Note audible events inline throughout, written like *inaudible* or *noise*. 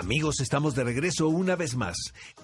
Amigos, estamos de regreso una vez más.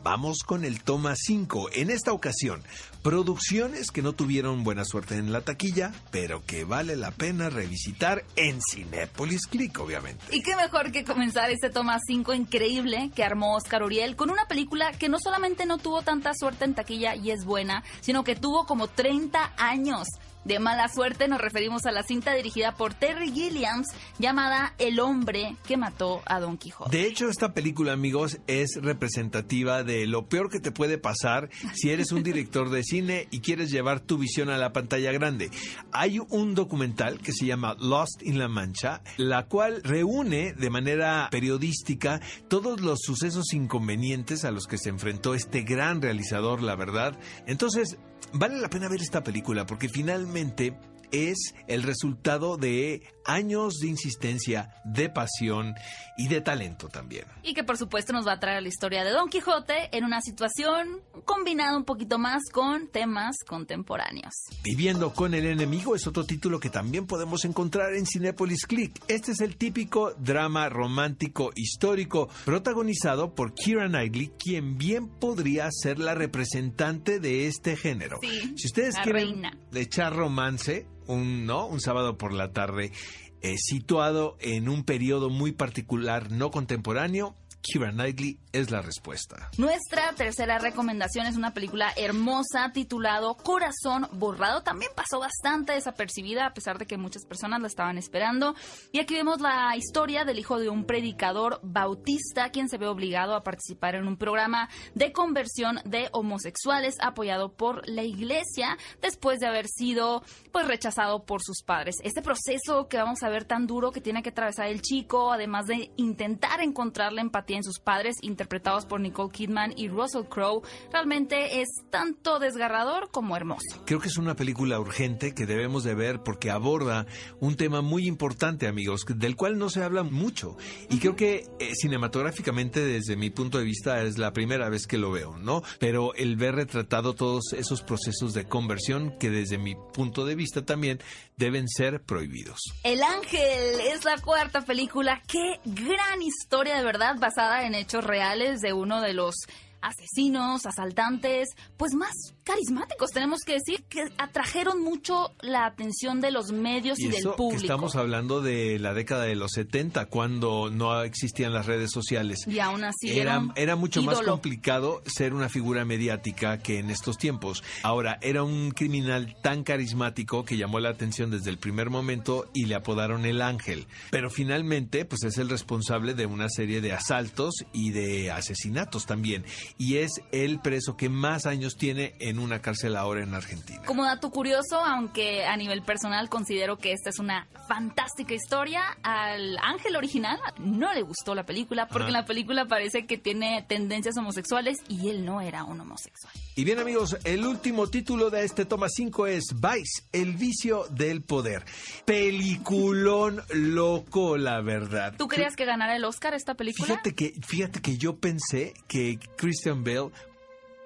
Vamos con el toma 5. En esta ocasión, producciones que no tuvieron buena suerte en la taquilla, pero que vale la pena revisitar en Cinépolis Click, obviamente. Y qué mejor que comenzar este toma 5 increíble que armó Oscar Uriel con una película que no solamente no tuvo tanta suerte en taquilla y es buena, sino que tuvo como 30 años de mala suerte nos referimos a la cinta dirigida por Terry Gilliams llamada El hombre que mató a Don Quijote. De hecho, esta película, amigos, es representativa de lo peor que te puede pasar si eres un director de cine y quieres llevar tu visión a la pantalla grande. Hay un documental que se llama Lost in La Mancha, la cual reúne de manera periodística todos los sucesos inconvenientes a los que se enfrentó este gran realizador, la verdad. Entonces, vale la pena ver esta película porque finalmente es el resultado de años de insistencia, de pasión y de talento también. Y que por supuesto nos va a traer la historia de Don Quijote en una situación combinada un poquito más con temas contemporáneos. Viviendo con el enemigo es otro título que también podemos encontrar en Cinepolis Click. Este es el típico drama romántico histórico protagonizado por Kira Knightley, quien bien podría ser la representante de este género. Sí, si ustedes la quieren reina. echar romance, un no, un sábado por la tarde, eh, situado en un periodo muy particular no contemporáneo, Kira Knightley es la respuesta. Nuestra tercera recomendación es una película hermosa titulado Corazón Borrado. También pasó bastante desapercibida a pesar de que muchas personas la estaban esperando. Y aquí vemos la historia del hijo de un predicador bautista quien se ve obligado a participar en un programa de conversión de homosexuales apoyado por la iglesia después de haber sido pues rechazado por sus padres. Este proceso que vamos a ver tan duro que tiene que atravesar el chico, además de intentar encontrar la empatía en sus padres, interpretados por Nicole Kidman y Russell Crowe, realmente es tanto desgarrador como hermoso. Creo que es una película urgente que debemos de ver porque aborda un tema muy importante, amigos, del cual no se habla mucho. Y creo que eh, cinematográficamente, desde mi punto de vista, es la primera vez que lo veo, ¿no? Pero el ver retratado todos esos procesos de conversión que desde mi punto de vista también deben ser prohibidos. El Ángel es la cuarta película. Qué gran historia de verdad basada en hechos reales de uno de los asesinos, asaltantes, pues más carismáticos, tenemos que decir, que atrajeron mucho la atención de los medios y, Y del eso que público. estamos hablando de la década de los 70, cuando no existían las redes sociales. Y aún así Era, era mucho más complicado ser una figura mediática que en estos tiempos. Ahora, era un criminal tan carismático que llamó la atención desde el primer momento y le apodaron el ángel. Pero finalmente, pues es el responsable de una serie de asaltos y de asesinatos también. Y es el preso que más años tiene en una cárcel ahora en Argentina. Como dato curioso, aunque a nivel personal considero que esta es una fantástica historia, al ángel original no le gustó la película porque Ajá. en la película parece que tiene tendencias homosexuales y él no era un homosexual. Y bien amigos, el último título de este toma 5 es Vice, el vicio del poder. Peliculón loco, la verdad. ¿Tú creías que ganara el Oscar esta película? Fíjate que, fíjate que yo pensé que Christian Bale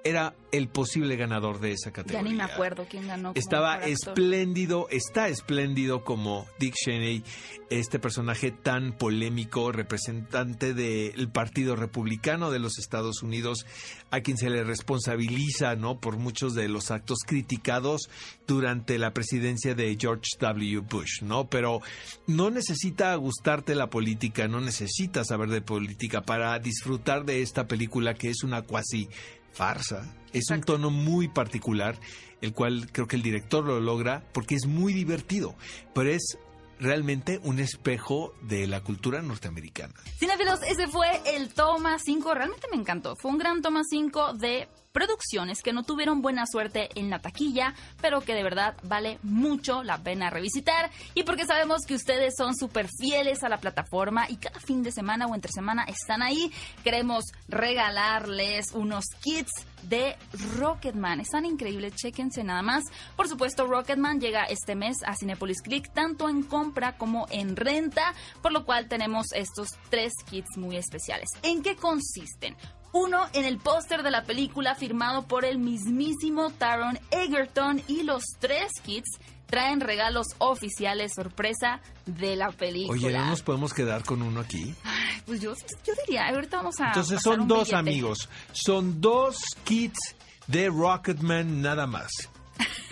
era el posible ganador de esa ya categoría. ni me acuerdo quién ganó. Estaba espléndido, está espléndido como Dick Cheney, este personaje tan polémico, representante del Partido Republicano de los Estados Unidos, a quien se le responsabiliza, ¿no? Por muchos de los actos criticados durante la presidencia de George W. Bush, ¿no? Pero no necesita gustarte la política, no necesitas saber de política para disfrutar de esta película que es una cuasi farsa. Es un tono muy particular, el cual creo que el director lo logra porque es muy divertido, pero es realmente un espejo de la cultura norteamericana. Cinefilos, ese fue el toma 5. Realmente me encantó. Fue un gran toma 5 de producciones que no tuvieron buena suerte en la taquilla, pero que de verdad vale mucho la pena revisitar. Y porque sabemos que ustedes son súper fieles a la plataforma y cada fin de semana o entre semana están ahí, queremos regalarles unos kits de Rocketman. Están increíbles, chéquense nada más. Por supuesto, Rocketman llega este mes a Cinepolis Click, tanto en compra como en renta, por lo cual tenemos estos tres kits muy especiales. ¿En qué consisten? Uno en el póster de la película firmado por el mismísimo Taron Egerton y los tres kits traen regalos oficiales sorpresa de la película. Oye, ¿no nos podemos quedar con uno aquí? Ay, pues yo, yo diría, ahorita vamos a... Entonces pasar son un dos billete. amigos, son dos kits de Rocketman nada más. *laughs*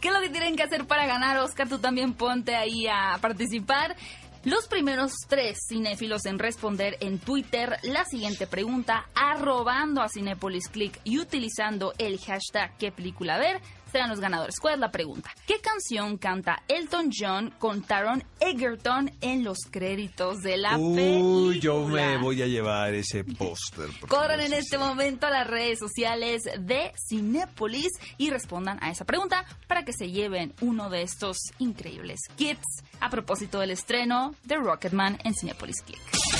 ¿Qué es lo que tienen que hacer para ganar, Oscar? Tú también ponte ahí a participar. Los primeros tres cinéfilos en responder en Twitter la siguiente pregunta, arrobando a Cinepolis Click y utilizando el hashtag qué película ver, serán los ganadores. ¿Cuál es la pregunta? ¿Qué canción canta Elton John con Taron Egerton en los créditos de la película? Uy, yo me voy a llevar ese póster. Corran en este momento a las redes sociales de Cinépolis y respondan a esa pregunta para que se lleven uno de estos increíbles kits a propósito del estreno de Rocketman en Cinépolis Click.